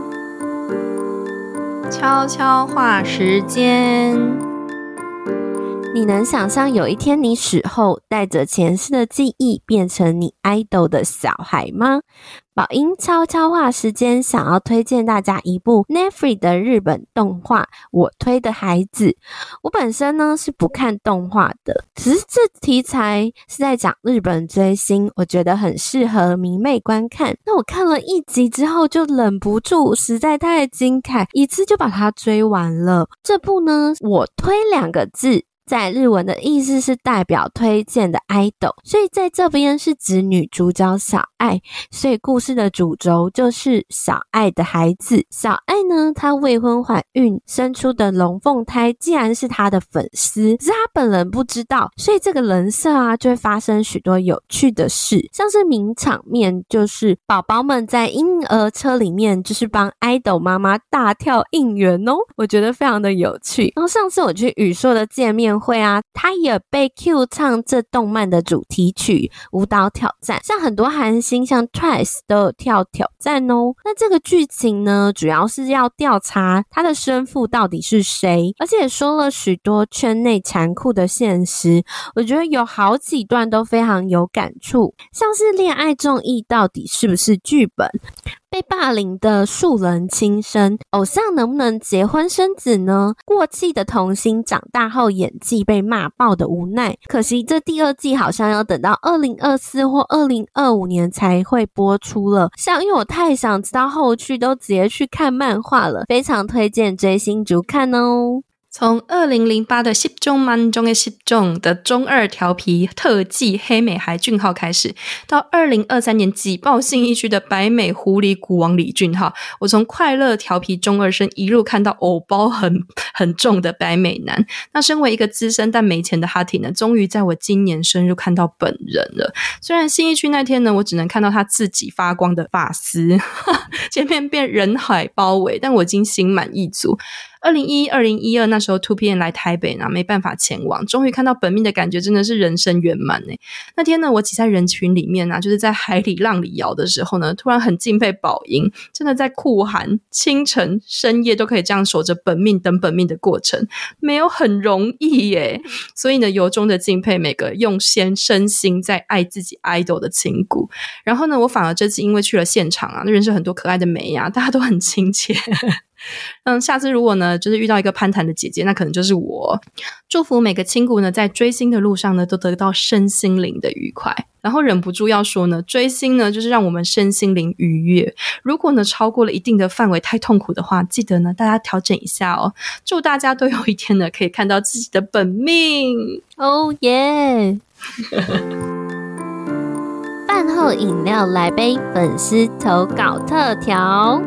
悄悄话时间。你能想象有一天你死后，带着前世的记忆变成你 idol 的小孩吗？宝音悄悄话时间，想要推荐大家一部 Netflix 的日本动画《我推的孩子》。我本身呢是不看动画的，只是这题材是在讲日本追星，我觉得很适合迷妹观看。那我看了一集之后就忍不住，实在太精彩，一次就把它追完了。这部呢，我推两个字。在日文的意思是代表推荐的 idol，所以在这边是指女主角小爱，所以故事的主轴就是小爱的孩子。小爱呢，她未婚怀孕生出的龙凤胎，竟然是她的粉丝，可是她本人不知道，所以这个人设啊，就会发生许多有趣的事，像是名场面，就是宝宝们在婴儿车里面，就是帮 idol 妈妈大跳应援哦，我觉得非常的有趣。然后上次我去宇硕的见面会啊，他也被 Q 唱这动漫的主题曲舞蹈挑战，像很多韩星像 Twice 都有跳挑战哦。那这个剧情呢，主要是要调查他的生父到底是谁，而且说了许多圈内残酷的现实。我觉得有好几段都非常有感触，像是恋爱综艺到底是不是剧本？被霸凌的素人轻生，偶像能不能结婚生子呢？过气的童星长大后演技被骂爆的无奈，可惜这第二季好像要等到二零二四或二零二五年才会播出了。像因为我太想知道后续，都直接去看漫画了，非常推荐追星族看哦。从二零零八的《十中满中的十中》的中二调皮特技黑美孩俊浩开始，到二零二三年挤爆信义区的白美狐狸股王李俊浩，我从快乐调皮中二生一路看到偶包很 很重的白美男。那身为一个资深但没钱的哈提呢，终于在我今年生日看到本人了。虽然信义区那天呢，我只能看到他自己发光的发丝，前面被人海包围，但我已经心满意足。二零一一、二零一二那时候，2PM 来台北呢，没办法前往，终于看到本命的感觉真的是人生圆满哎！那天呢，我挤在人群里面啊，就是在海里浪里摇的时候呢，突然很敬佩宝音，真的在酷寒、清晨、深夜都可以这样守着本命等本命的过程，没有很容易耶。所以呢，由衷的敬佩每个用先身心在爱自己 idol 的情骨。然后呢，我反而这次因为去了现场啊，那认识很多可爱的美呀，大家都很亲切。嗯，下次如果呢，就是遇到一个攀谈的姐姐，那可能就是我。祝福每个亲骨呢，在追星的路上呢，都得到身心灵的愉快。然后忍不住要说呢，追星呢，就是让我们身心灵愉悦。如果呢，超过了一定的范围太痛苦的话，记得呢，大家调整一下哦。祝大家都有一天呢，可以看到自己的本命。哦耶！饭后饮料来杯，粉丝投稿特调。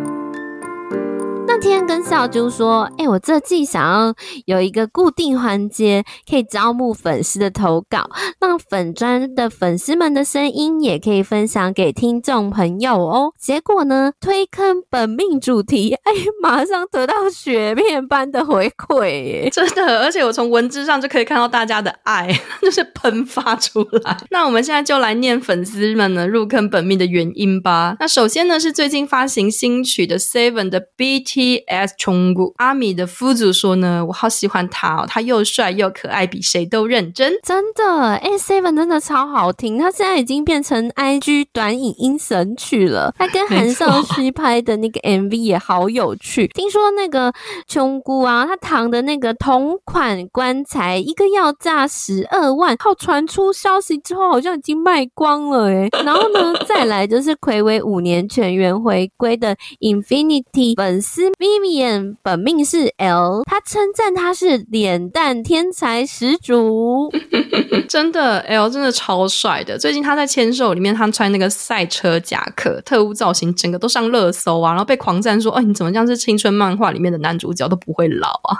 那天跟小啾说：“哎、我这季想要有一个固定环节，可以招募粉丝的投稿，让粉专的粉丝们的声音也可以分享给听众朋友哦。结果呢，推坑本命主题，哎、马上得到雪片般的回馈，真的！而且我从文字上就可以看到大家的爱，就是喷发出来。那我们现在就来念粉丝们呢入坑本命的原因吧。那首先呢是最近发行新曲的 Seven 的 BT。” T.S. 中谷阿米的夫子说呢，我好喜欢他哦，他又帅又可爱，比谁都认真。真的，哎，Seven 真的超好听，他现在已经变成 I.G 短影音神曲了。他跟韩少熙拍的那个 MV 也好有趣。听说那个琼姑啊，他躺的那个同款棺材一个要价十二万，靠传出消息之后好像已经卖光了哎。然后呢，再来就是暌违五年全员回归的 Infinity 粉丝。Vivian 本命是 L，他称赞他是脸蛋天才十足，真的 L 真的超帅的。最近他在签售里面，他穿那个赛车夹克，特务造型，整个都上热搜啊，然后被狂赞说：“哦，你怎么像是青春漫画里面的男主角都不会老啊？”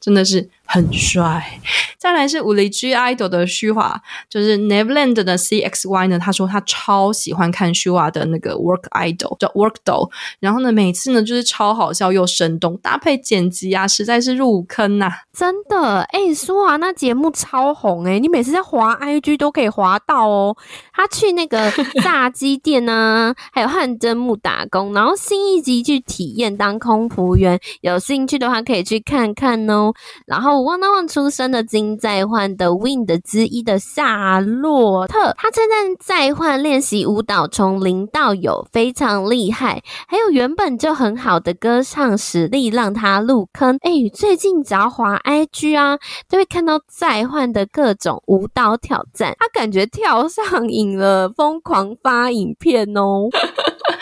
真的是。很帅，再来是五里 G idol 的虚华，就是 Neverland 的 CXY 呢。他说他超喜欢看虚华的那个 Work Idol 叫 Work Doll，然后呢，每次呢就是超好笑又生动，搭配剪辑啊，实在是入坑呐、啊！真的，哎、欸，舒华那节目超红哎、欸，你每次在滑 IG 都可以滑到哦。他去那个 炸鸡店呢、啊，还有汗蒸木打工，然后新一集去体验当空服员，有兴趣的话可以去看看哦。然后 One on One 出生的金在焕的 Wind 之一的夏洛特，他称赞在焕练习舞蹈从零到有，非常厉害。还有原本就很好的歌唱实力，让他入坑。哎，最近只要滑 IG 啊，都会看到在焕的各种舞蹈挑战，他感觉跳上瘾了，疯狂发影片哦。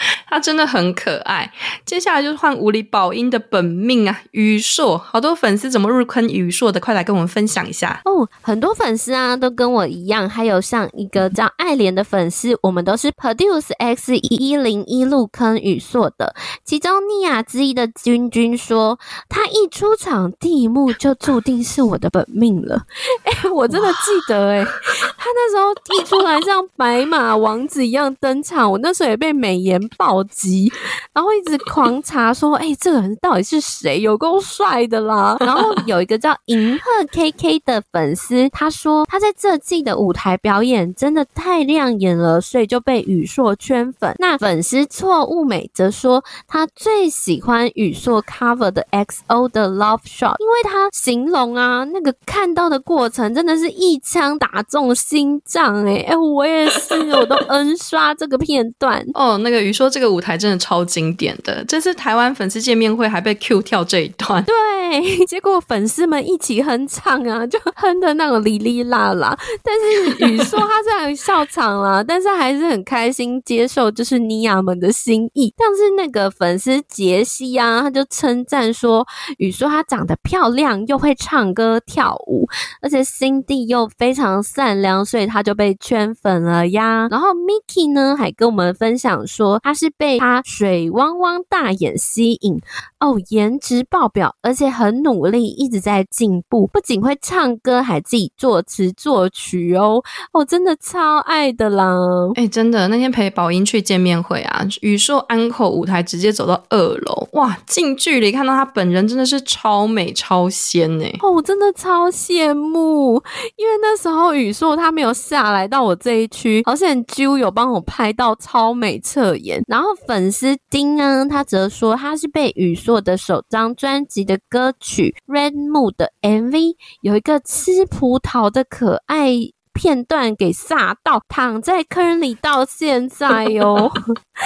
他真的很可爱。接下来就是换无敌宝音的本命啊，宇硕。好多粉丝怎么入坑宇硕的？快来跟我们分享一下哦。很多粉丝啊，都跟我一样，还有像一个叫爱莲的粉丝，我们都是 Produce X 一一零一入坑宇硕的。其中尼亚之一的君君说，他一出场第一幕就注定是我的本命了。哎、欸，我真的记得哎、欸，他那时候一出来像白马王子一样登场，我那时候也被美颜暴击，然后一直狂查说，哎、这个人到底是谁？有够帅的啦！然后有一个叫银鹤 KK 的粉丝，他说他在这季的舞台表演真的太亮眼了，所以就被宇硕圈粉。那粉丝错误美则说他最喜欢宇硕 cover 的 XO 的 Love Shot，因为他形容啊，那个看到的过程真的是一枪打中心脏、哎哎，我也是，我都 N 刷这个片段哦。那个宇硕这个。舞台真的超经典的，这次台湾粉丝见面会还被 Q 跳这一段，对，结果粉丝们一起哼唱啊，就哼的那种哩哩啦啦。但是宇硕他虽然笑场了，但是还是很开心接受就是尼亚们的心意。但是那个粉丝杰西啊，他就称赞说宇硕他长得漂亮，又会唱歌跳舞，而且心地又非常善良，所以他就被圈粉了呀。然后 Miki 呢还跟我们分享说他是。被他水汪汪大眼吸引哦，颜值爆表，而且很努力，一直在进步。不仅会唱歌，还自己作词作曲哦，我、哦、真的超爱的啦！哎、欸，真的，那天陪宝英去见面会啊，宇硕安可舞台直接走到二楼，哇，近距离看到他本人真的是超美超仙呢！哦，我真的超羡慕，因为那时候宇硕他没有下来到我这一区，好像 Jill 有帮我拍到超美侧颜，然后。然后粉丝丁呢，他则说他是被宇硕的首张专辑的歌曲《Red Moon》的 MV 有一个吃葡萄的可爱片段给吓到，躺在坑里到现在哟，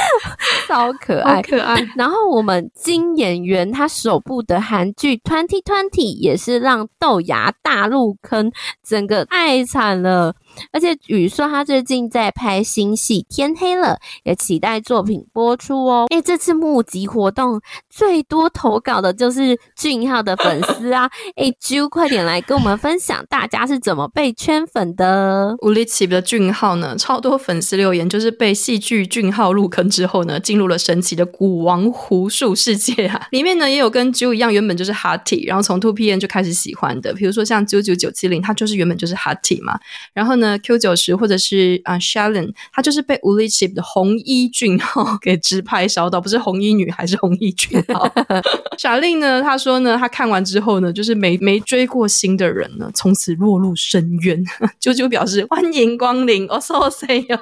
超可爱，可爱。然后我们金演员他首部的韩剧《Twenty Twenty》也是让豆芽大入坑，整个爱惨了。而且宇硕他最近在拍新戏《天黑了》，也期待作品播出哦。诶，这次募集活动最多投稿的就是俊浩的粉丝啊！诶，Jill 快点来跟我们分享大家是怎么被圈粉的。无力奇的俊浩呢，超多粉丝留言，就是被戏剧俊浩入坑之后呢，进入了神奇的古王狐术世界啊！里面呢也有跟 JU 一样，原本就是 HOTY，然后从 2PM 就开始喜欢的，比如说像九九九七零，他就是原本就是 HOTY 嘛，然后。呢，Q 九十或者是啊 Shalin 他就是被吴立奇的红衣俊浩 给直拍烧到，不是红衣女还是红衣俊浩。小令呢，他说呢，他看完之后呢，就是没没追过星的人呢，从此落入深渊。啾啾表示欢迎光临，哦，so say 哟。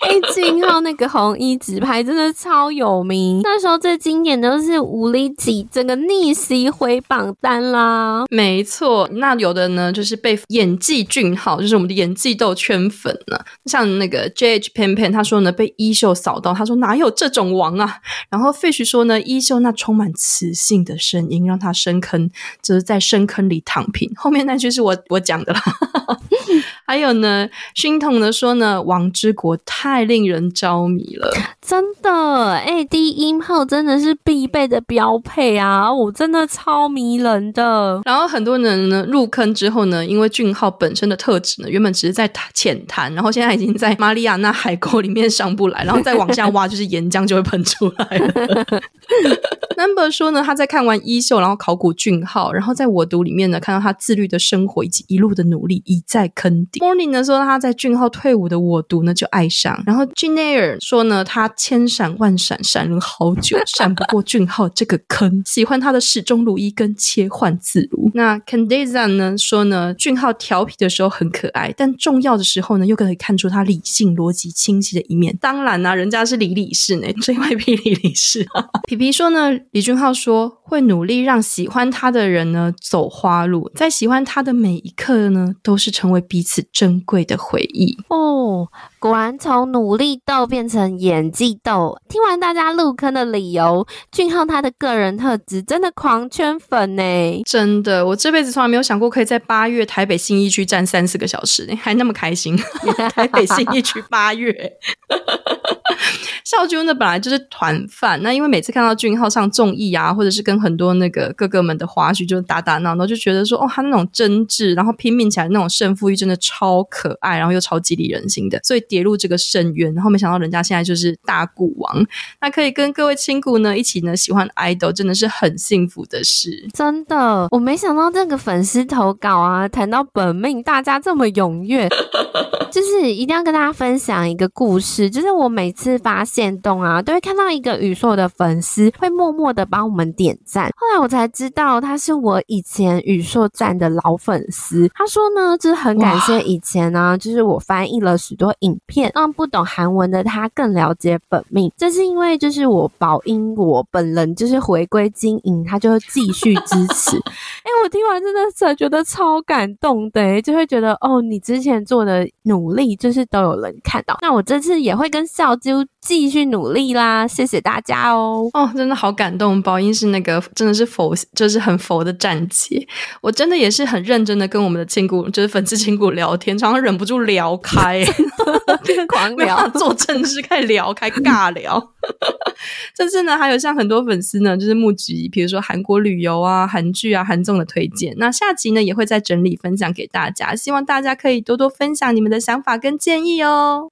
哎，俊浩那个红衣直拍真的超有名，那时候最经典的都是吴立奇整个逆袭回榜单啦。没错，那有的呢，就是被演技俊浩，就是。我们的演技都圈粉呢，像那个 JH Pan Pan，他说呢被衣袖扫到，他说哪有这种王啊？然后 Fish 说呢，衣袖那充满磁性的声音让他深坑，就是在深坑里躺平。后面那句是我我讲的啦。还有呢，熏童呢说呢，王之国太令人着迷了，真的，哎，低音炮真的是必备的标配啊，我真的超迷人的。然后很多人呢入坑之后呢，因为俊浩本身的特质呢。原本只是在浅谈，然后现在已经在马里亚纳海沟里面上不来，然后再往下挖，就是岩浆就会喷出来了。Number 说呢，他在看完衣袖，然后考古俊浩，然后在我读里面呢，看到他自律的生活以及一路的努力，一再坑顶。Morning 呢说他在俊浩退伍的我读呢就爱上，然后 Janair 说呢，他千闪万闪闪了好久，闪不过俊浩这个坑，喜欢他的始终如一跟切换自如。那 Candiza 呢说呢，俊浩调皮的时候很可爱。但重要的时候呢，又可以看出他理性、逻辑清晰的一面。当然啦、人家是李李氏呢，JYP 李李氏。皮皮说呢，李俊浩说，会努力让喜欢他的人呢走花路，在喜欢他的每一刻呢，都是成为彼此珍贵的回忆。哦，果然从努力豆变成演技豆。听完大家入坑的理由，俊浩他的个人特质真的狂圈粉呢！真的，我这辈子从来没有想过可以在八月台北新义区站三四个小时，还那么开心。台北新义区八月。孝君呢，本来就是团饭，那因为每次看到俊浩上综艺啊，或者是跟很多那个哥哥们的花絮，就是打打闹闹，就觉得说，哦，他那种真挚，然后拼命起来那种胜负欲，真的超可爱，然后又超激励人心的，所以跌入这个深渊，然后没想到人家现在就是大股王，那可以跟各位亲骨呢一起呢喜欢 idol，真的是很幸福的事。真的，我没想到这个粉丝投稿啊，谈到本命，大家这么踊跃，就是一定要跟大家分享一个故事，就是我每次发现动啊，都会看到一个宇硕的粉丝会默默的帮我们点赞。后来我才知道他是我以前宇硕站的老粉丝。他说呢，就是很感谢以前呢、就是我翻译了许多影片，让不懂韩文的他更了解本命。这是因为就是我宝英我本人就是回归经营，他就会继续支持。哎、欸，我听完真的是觉得超感动的，就会觉得哦，你之前做的努力就是都有人看到。那我这次也会跟孝啾继续努力啦，谢谢大家哦！哦，真的好感动。宝英是那个真的是佛，就是很佛的站姐。我真的也是很认真的跟我们的亲骨，就是粉丝亲骨聊天，常常忍不住聊开，狂聊，做正事开始聊开尬聊。甚至呢，还有像很多粉丝呢，就是募集，比如说韩国旅游啊、韩剧啊、韩综的推荐。那下集呢，也会再整理分享给大家，希望大家可以多多分享你们的想法跟建议哦。